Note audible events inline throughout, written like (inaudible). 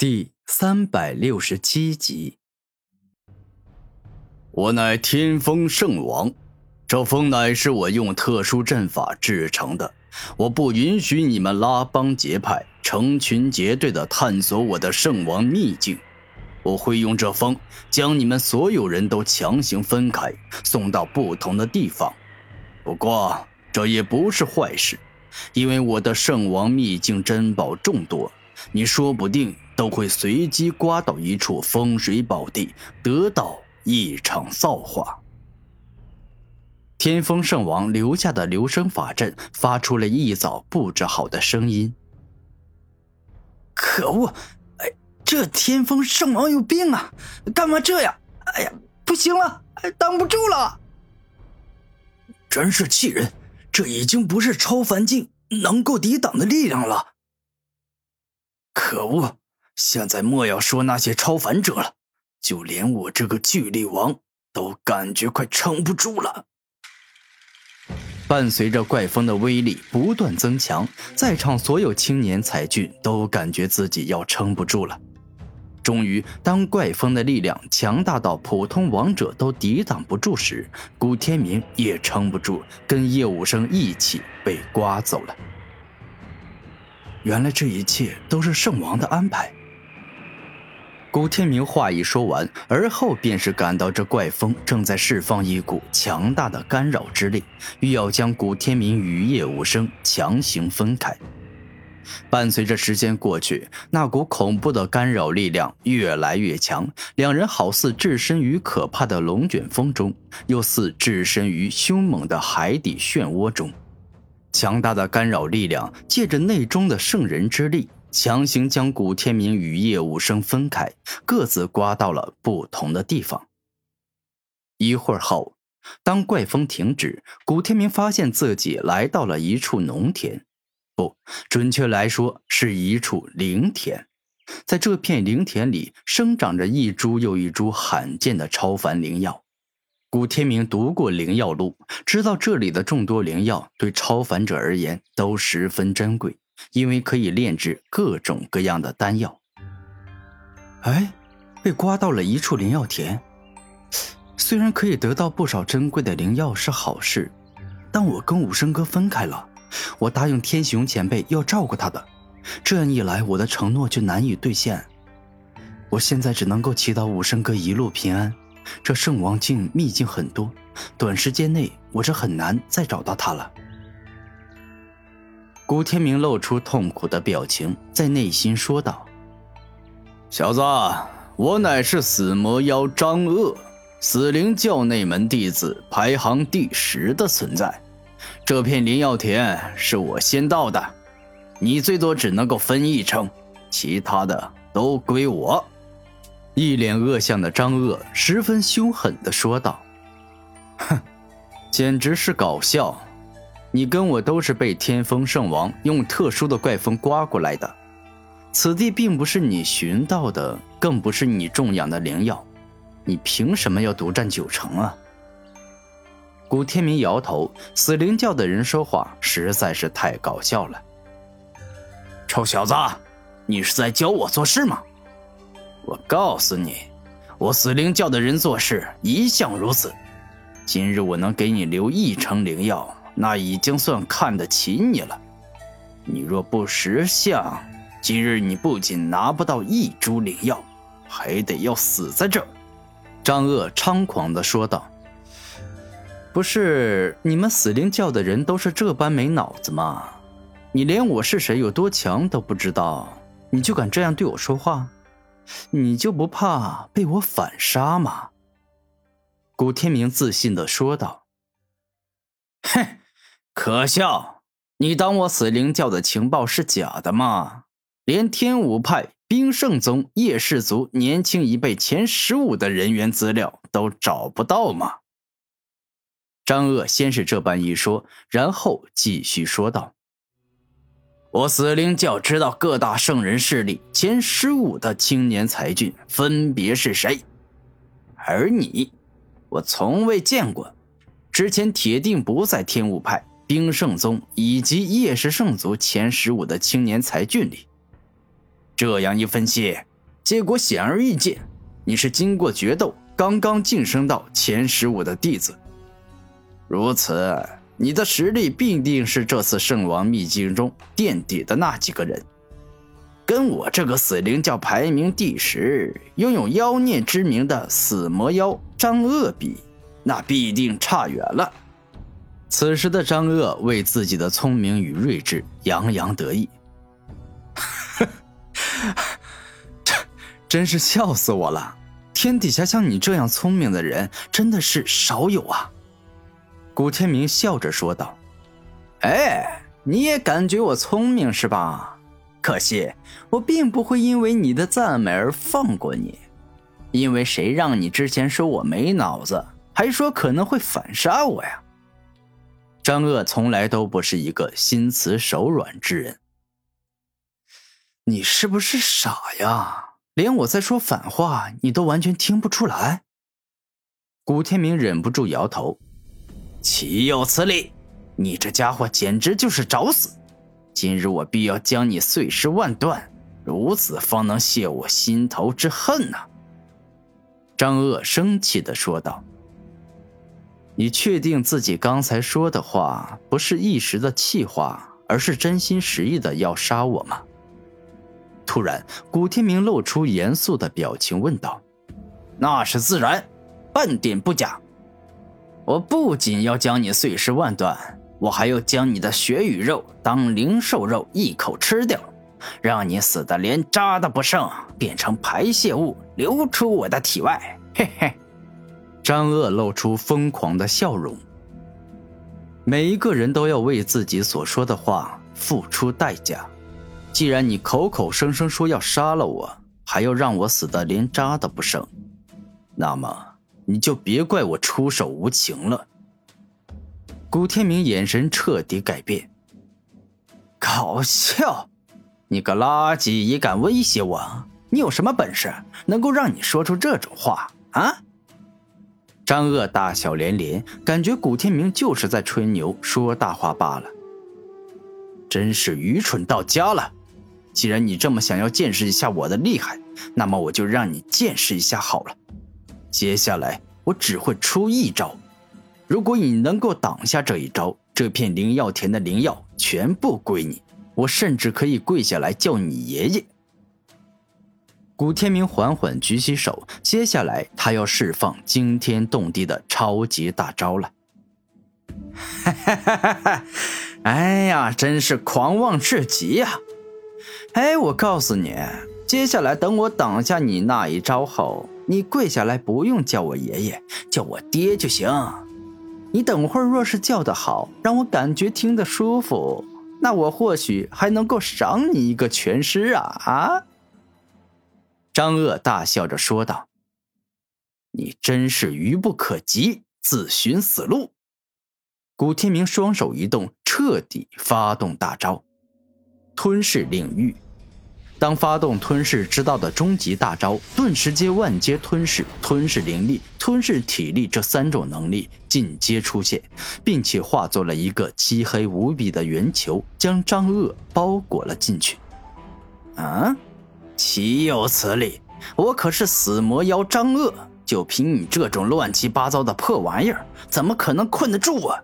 第三百六十七集，我乃天风圣王，这风乃是我用特殊阵法制成的。我不允许你们拉帮结派、成群结队的探索我的圣王秘境。我会用这风将你们所有人都强行分开，送到不同的地方。不过这也不是坏事，因为我的圣王秘境珍宝众多，你说不定。都会随机刮到一处风水宝地，得到一场造化。天风圣王留下的留声法阵发出了一早布置好的声音。可恶！哎，这天风圣王有病啊！干嘛这样？哎呀，不行了，挡不住了！真是气人！这已经不是超凡境能够抵挡的力量了。可恶！现在莫要说那些超凡者了，就连我这个巨力王都感觉快撑不住了。伴随着怪风的威力不断增强，在场所有青年才俊都感觉自己要撑不住了。终于，当怪风的力量强大到普通王者都抵挡不住时，古天明也撑不住，跟叶武生一起被刮走了。原来这一切都是圣王的安排。古天明话一说完，而后便是感到这怪风正在释放一股强大的干扰之力，欲要将古天明与叶无声强行分开。伴随着时间过去，那股恐怖的干扰力量越来越强，两人好似置身于可怕的龙卷风中，又似置身于凶猛的海底漩涡中。强大的干扰力量借着内中的圣人之力。强行将古天明与叶无声分开，各自刮到了不同的地方。一会儿后，当怪风停止，古天明发现自己来到了一处农田，不准确来说是一处灵田。在这片灵田里，生长着一株又一株罕见的超凡灵药。古天明读过灵药录，知道这里的众多灵药对超凡者而言都十分珍贵。因为可以炼制各种各样的丹药。哎，被刮到了一处灵药田，虽然可以得到不少珍贵的灵药是好事，但我跟武生哥分开了，我答应天雄前辈要照顾他的，这样一来我的承诺就难以兑现。我现在只能够祈祷武生哥一路平安。这圣王境秘境很多，短时间内我是很难再找到他了。古天明露出痛苦的表情，在内心说道：“小子，我乃是死魔妖张鄂，死灵教内门弟子，排行第十的存在。这片灵药田是我先到的，你最多只能够分一成，其他的都归我。”一脸恶相的张鄂十分凶狠的说道：“哼，简直是搞笑。”你跟我都是被天风圣王用特殊的怪风刮过来的，此地并不是你寻到的，更不是你种养的灵药，你凭什么要独占九成啊？古天明摇头，死灵教的人说话实在是太搞笑了。臭小子，你是在教我做事吗？我告诉你，我死灵教的人做事一向如此，今日我能给你留一成灵药。那已经算看得起你了。你若不识相，今日你不仅拿不到一株灵药，还得要死在这儿。”张鄂猖狂地说道。“不是你们死灵教的人都是这般没脑子吗？你连我是谁、有多强都不知道，你就敢这样对我说话？你就不怕被我反杀吗？”古天明自信地说道。“哼。”可笑！你当我死灵教的情报是假的吗？连天武派、冰圣宗、叶氏族年轻一辈前十五的人员资料都找不到吗？张鄂先是这般一说，然后继续说道：“我死灵教知道各大圣人势力前十五的青年才俊分别是谁，而你，我从未见过，之前铁定不在天武派。”冰圣宗以及叶氏圣族前十五的青年才俊里，这样一分析，结果显而易见，你是经过决斗刚刚晋升到前十五的弟子。如此，你的实力必定是这次圣王秘境中垫底的那几个人。跟我这个死灵教排名第十、拥有妖孽之名的死魔妖张鄂比，那必定差远了。此时的张鄂为自己的聪明与睿智洋洋得意，真 (laughs) 真是笑死我了！天底下像你这样聪明的人真的是少有啊！古天明笑着说道：“哎，你也感觉我聪明是吧？”可惜，我并不会因为你的赞美而放过你，因为谁让你之前说我没脑子，还说可能会反杀我呀？张鄂从来都不是一个心慈手软之人，你是不是傻呀？连我在说反话，你都完全听不出来？古天明忍不住摇头，岂有此理！你这家伙简直就是找死！今日我必要将你碎尸万段，如此方能泄我心头之恨呐！张鄂生气的说道：“你确定自己刚才说的话不是一时的气话，而是真心实意的要杀我吗？”突然，古天明露出严肃的表情，问道：“那是自然，半点不假。我不仅要将你碎尸万段。”我还要将你的血与肉当灵兽肉一口吃掉，让你死的连渣都不剩，变成排泄物流出我的体外。嘿嘿，张鄂露出疯狂的笑容。每一个人都要为自己所说的话付出代价。既然你口口声声说要杀了我，还要让我死的连渣都不剩，那么你就别怪我出手无情了。古天明眼神彻底改变。搞笑！你个垃圾也敢威胁我？你有什么本事能够让你说出这种话啊？张鄂大笑连连，感觉古天明就是在吹牛说大话罢了。真是愚蠢到家了！既然你这么想要见识一下我的厉害，那么我就让你见识一下好了。接下来我只会出一招。如果你能够挡下这一招，这片灵药田的灵药全部归你，我甚至可以跪下来叫你爷爷。古天明缓缓举起手，接下来他要释放惊天动地的超级大招了。哈哈哈哈哈！哎呀，真是狂妄至极呀！哎，我告诉你，接下来等我挡下你那一招后，你跪下来不用叫我爷爷，叫我爹就行。你等会儿若是叫得好，让我感觉听得舒服，那我或许还能够赏你一个全尸啊！啊！张鄂大笑着说道：“你真是愚不可及，自寻死路。”古天明双手一动，彻底发动大招——吞噬领域。当发动吞噬之道的终极大招，顿时接万阶吞噬、吞噬灵力、吞噬体力这三种能力尽皆出现，并且化作了一个漆黑无比的圆球，将张鄂包裹了进去。啊！岂有此理！我可是死魔妖张鄂，就凭你这种乱七八糟的破玩意儿，怎么可能困得住我？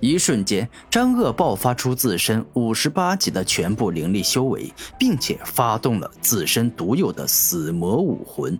一瞬间，张鄂爆发出自身五十八级的全部灵力修为，并且发动了自身独有的死魔武魂。